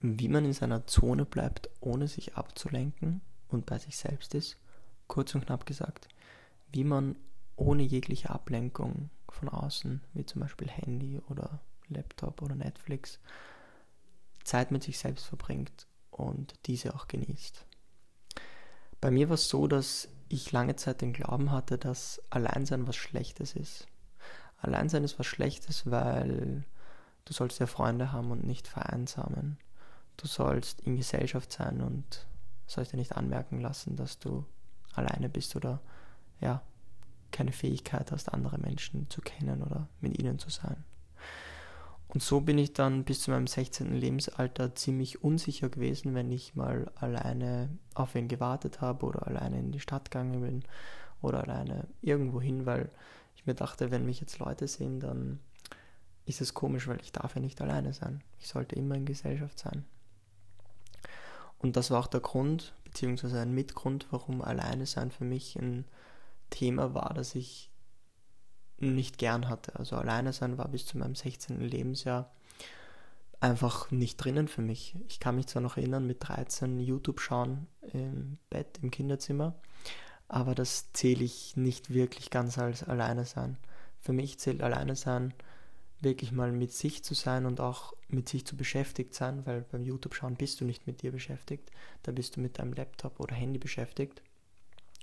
wie man in seiner Zone bleibt, ohne sich abzulenken und bei sich selbst ist. Kurz und knapp gesagt, wie man ohne jegliche Ablenkung von außen, wie zum Beispiel Handy oder Laptop oder Netflix, Zeit mit sich selbst verbringt und diese auch genießt. Bei mir war es so, dass ich lange Zeit den Glauben hatte, dass Alleinsein was Schlechtes ist. Alleinsein ist was Schlechtes, weil du sollst ja Freunde haben und nicht vereinsamen. Du sollst in Gesellschaft sein und sollst dir nicht anmerken lassen, dass du alleine bist oder ja, keine Fähigkeit hast, andere Menschen zu kennen oder mit ihnen zu sein. Und so bin ich dann bis zu meinem 16. Lebensalter ziemlich unsicher gewesen, wenn ich mal alleine auf wen gewartet habe oder alleine in die Stadt gegangen bin oder alleine irgendwo hin, weil ich mir dachte, wenn mich jetzt Leute sehen, dann ist es komisch, weil ich darf ja nicht alleine sein. Ich sollte immer in Gesellschaft sein. Und das war auch der Grund, beziehungsweise ein Mitgrund, warum alleine sein für mich ein Thema war, das ich nicht gern hatte. Also alleine sein war bis zu meinem 16. Lebensjahr einfach nicht drinnen für mich. Ich kann mich zwar noch erinnern, mit 13 YouTube schauen im Bett, im Kinderzimmer, aber das zähle ich nicht wirklich ganz als alleine sein. Für mich zählt alleine sein wirklich mal mit sich zu sein und auch mit sich zu beschäftigt sein, weil beim YouTube schauen bist du nicht mit dir beschäftigt, da bist du mit deinem Laptop oder Handy beschäftigt.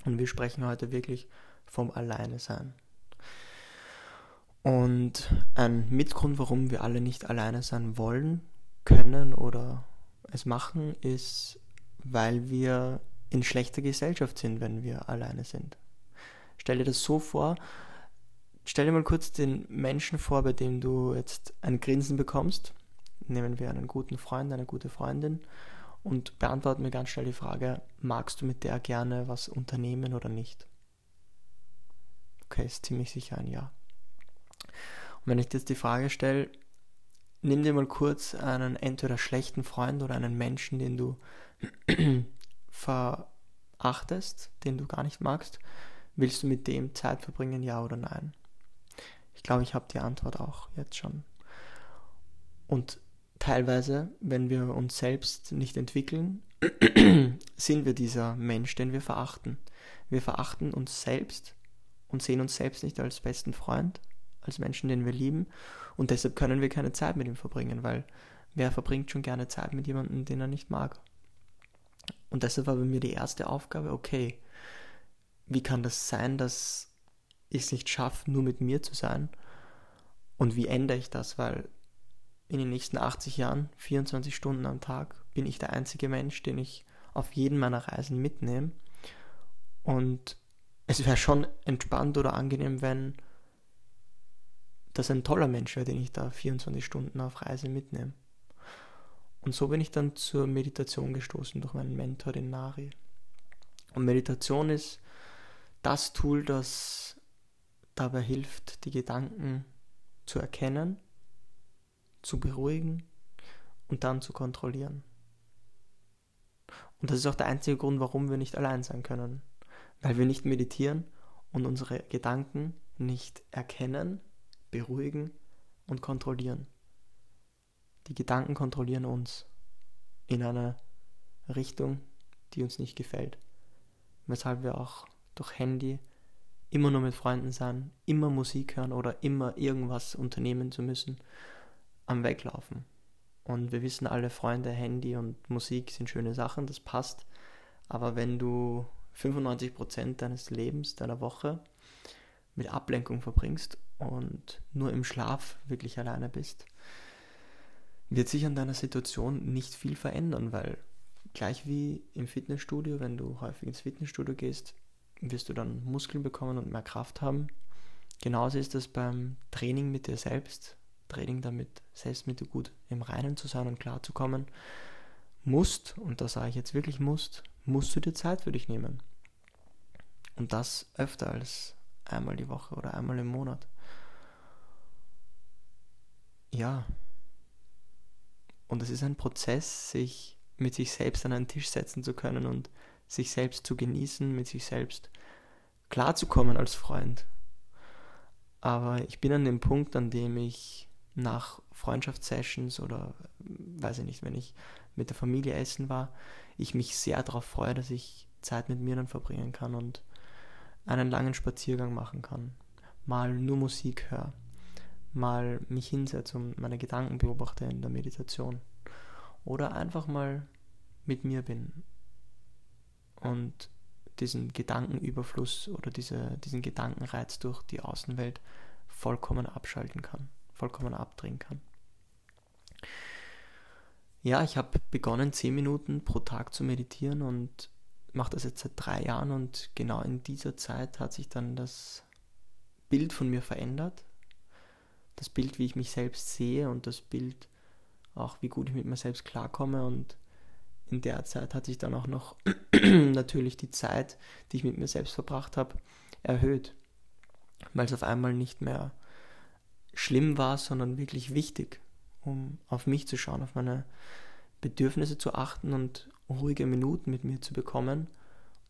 Und wir sprechen heute wirklich vom Alleine sein. Und ein Mitgrund, warum wir alle nicht alleine sein wollen, können oder es machen, ist, weil wir in schlechter Gesellschaft sind, wenn wir alleine sind. Stell dir das so vor, stell dir mal kurz den Menschen vor, bei dem du jetzt ein Grinsen bekommst. Nehmen wir einen guten Freund, eine gute Freundin und beantworten mir ganz schnell die Frage, magst du mit der gerne was unternehmen oder nicht? Okay, ist ziemlich sicher ein Ja. Und wenn ich dir jetzt die Frage stelle, nimm dir mal kurz einen entweder schlechten Freund oder einen Menschen, den du verachtest, den du gar nicht magst, willst du mit dem Zeit verbringen, ja oder nein? Ich glaube, ich habe die Antwort auch jetzt schon. Und teilweise, wenn wir uns selbst nicht entwickeln, sind wir dieser Mensch, den wir verachten. Wir verachten uns selbst und sehen uns selbst nicht als besten Freund, als Menschen, den wir lieben. Und deshalb können wir keine Zeit mit ihm verbringen, weil wer verbringt schon gerne Zeit mit jemandem, den er nicht mag? Und deshalb war bei mir die erste Aufgabe, okay, wie kann das sein, dass ich es nicht schaffe, nur mit mir zu sein? Und wie ändere ich das? Weil in den nächsten 80 Jahren, 24 Stunden am Tag, bin ich der einzige Mensch, den ich auf jeden meiner Reisen mitnehme. Und es wäre schon entspannt oder angenehm, wenn das ein toller Mensch wäre, den ich da 24 Stunden auf Reise mitnehme. Und so bin ich dann zur Meditation gestoßen durch meinen Mentor, den Nari. Und Meditation ist das Tool, das dabei hilft, die Gedanken zu erkennen, zu beruhigen und dann zu kontrollieren. Und das ist auch der einzige Grund, warum wir nicht allein sein können. Weil wir nicht meditieren und unsere Gedanken nicht erkennen beruhigen und kontrollieren. Die Gedanken kontrollieren uns in einer Richtung, die uns nicht gefällt. Weshalb wir auch durch Handy immer nur mit Freunden sein, immer Musik hören oder immer irgendwas unternehmen zu müssen, am Weglaufen. Und wir wissen alle, Freunde, Handy und Musik sind schöne Sachen, das passt. Aber wenn du 95% deines Lebens, deiner Woche mit Ablenkung verbringst und nur im Schlaf wirklich alleine bist, wird sich an deiner Situation nicht viel verändern, weil gleich wie im Fitnessstudio, wenn du häufig ins Fitnessstudio gehst, wirst du dann Muskeln bekommen und mehr Kraft haben. Genauso ist es beim Training mit dir selbst, Training damit, selbst mit dir gut im Reinen zu sein und klarzukommen. Musst, und da sage ich jetzt wirklich musst, musst du dir Zeit für dich nehmen. Und das öfter als einmal die Woche oder einmal im Monat. Ja. Und es ist ein Prozess, sich mit sich selbst an einen Tisch setzen zu können und sich selbst zu genießen, mit sich selbst klarzukommen als Freund. Aber ich bin an dem Punkt, an dem ich nach Freundschaftssessions oder weiß ich nicht, wenn ich mit der Familie essen war, ich mich sehr darauf freue, dass ich Zeit mit mir dann verbringen kann und einen langen Spaziergang machen kann, mal nur Musik höre, mal mich hinsetze und meine Gedanken beobachte in der Meditation oder einfach mal mit mir bin und diesen Gedankenüberfluss oder diese, diesen Gedankenreiz durch die Außenwelt vollkommen abschalten kann, vollkommen abdrehen kann. Ja, ich habe begonnen, zehn Minuten pro Tag zu meditieren und mache das jetzt seit drei Jahren und genau in dieser Zeit hat sich dann das Bild von mir verändert. Das Bild, wie ich mich selbst sehe und das Bild auch, wie gut ich mit mir selbst klarkomme und in der Zeit hat sich dann auch noch natürlich die Zeit, die ich mit mir selbst verbracht habe, erhöht, weil es auf einmal nicht mehr schlimm war, sondern wirklich wichtig, um auf mich zu schauen, auf meine Bedürfnisse zu achten und ruhige Minuten mit mir zu bekommen,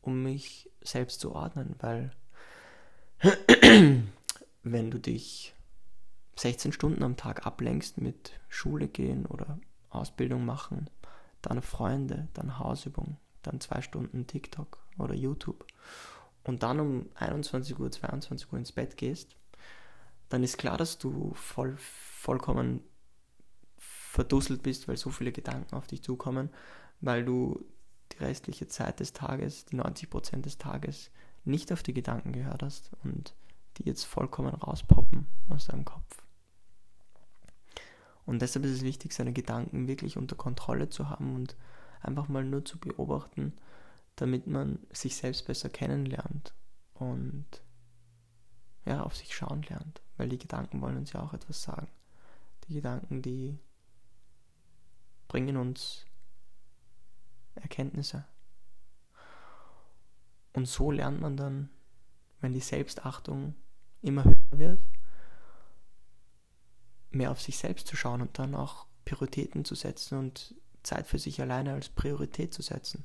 um mich selbst zu ordnen, weil wenn du dich 16 Stunden am Tag ablenkst mit Schule gehen oder Ausbildung machen, dann Freunde, dann Hausübung, dann zwei Stunden TikTok oder YouTube und dann um 21 Uhr, 22 Uhr ins Bett gehst, dann ist klar, dass du voll, vollkommen verdusselt bist, weil so viele Gedanken auf dich zukommen, weil du die restliche Zeit des Tages, die 90% des Tages, nicht auf die Gedanken gehört hast und die jetzt vollkommen rauspoppen aus deinem Kopf. Und deshalb ist es wichtig, seine Gedanken wirklich unter Kontrolle zu haben und einfach mal nur zu beobachten, damit man sich selbst besser kennenlernt und ja, auf sich schauen lernt. Weil die Gedanken wollen uns ja auch etwas sagen. Die Gedanken, die bringen uns Erkenntnisse. Und so lernt man dann, wenn die Selbstachtung immer höher wird, mehr auf sich selbst zu schauen und dann auch Prioritäten zu setzen und Zeit für sich alleine als Priorität zu setzen.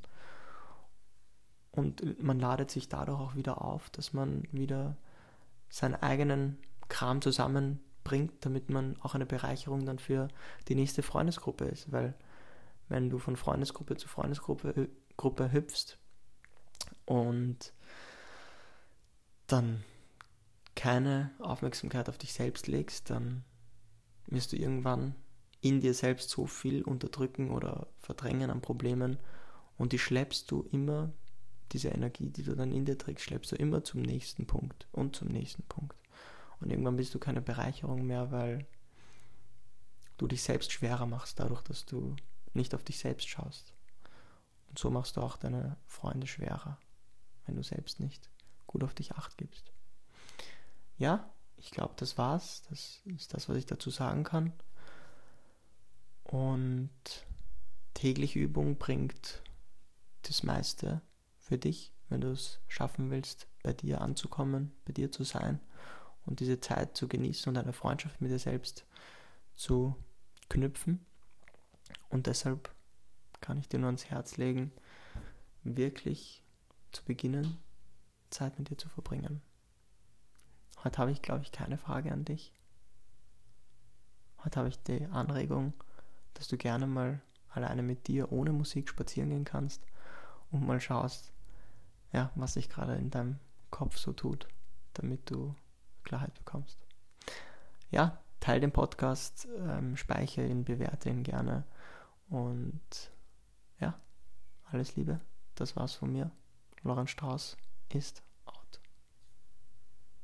Und man ladet sich dadurch auch wieder auf, dass man wieder seinen eigenen Kram zusammenbringt, damit man auch eine Bereicherung dann für die nächste Freundesgruppe ist. Weil wenn du von Freundesgruppe zu Freundesgruppe Gruppe hüpfst und dann keine Aufmerksamkeit auf dich selbst legst, dann wirst du irgendwann in dir selbst so viel unterdrücken oder verdrängen an Problemen und die schleppst du immer, diese Energie, die du dann in dir trägst, schleppst du immer zum nächsten Punkt und zum nächsten Punkt. Und irgendwann bist du keine Bereicherung mehr, weil du dich selbst schwerer machst, dadurch, dass du nicht auf dich selbst schaust. Und so machst du auch deine Freunde schwerer, wenn du selbst nicht gut auf dich acht gibst. Ja, ich glaube, das war's. Das ist das, was ich dazu sagen kann. Und tägliche Übung bringt das meiste für dich, wenn du es schaffen willst, bei dir anzukommen, bei dir zu sein und diese Zeit zu genießen und eine Freundschaft mit dir selbst zu knüpfen. Und deshalb kann ich dir nur ans Herz legen, wirklich zu beginnen, Zeit mit dir zu verbringen. Heute habe ich, glaube ich, keine Frage an dich. Heute habe ich die Anregung, dass du gerne mal alleine mit dir ohne Musik spazieren gehen kannst und mal schaust, ja, was sich gerade in deinem Kopf so tut, damit du Klarheit bekommst. Ja, teile den Podcast, ähm, speichere ihn, bewerte ihn gerne und ja, alles Liebe. Das war's von mir. Lorenz Strauß ist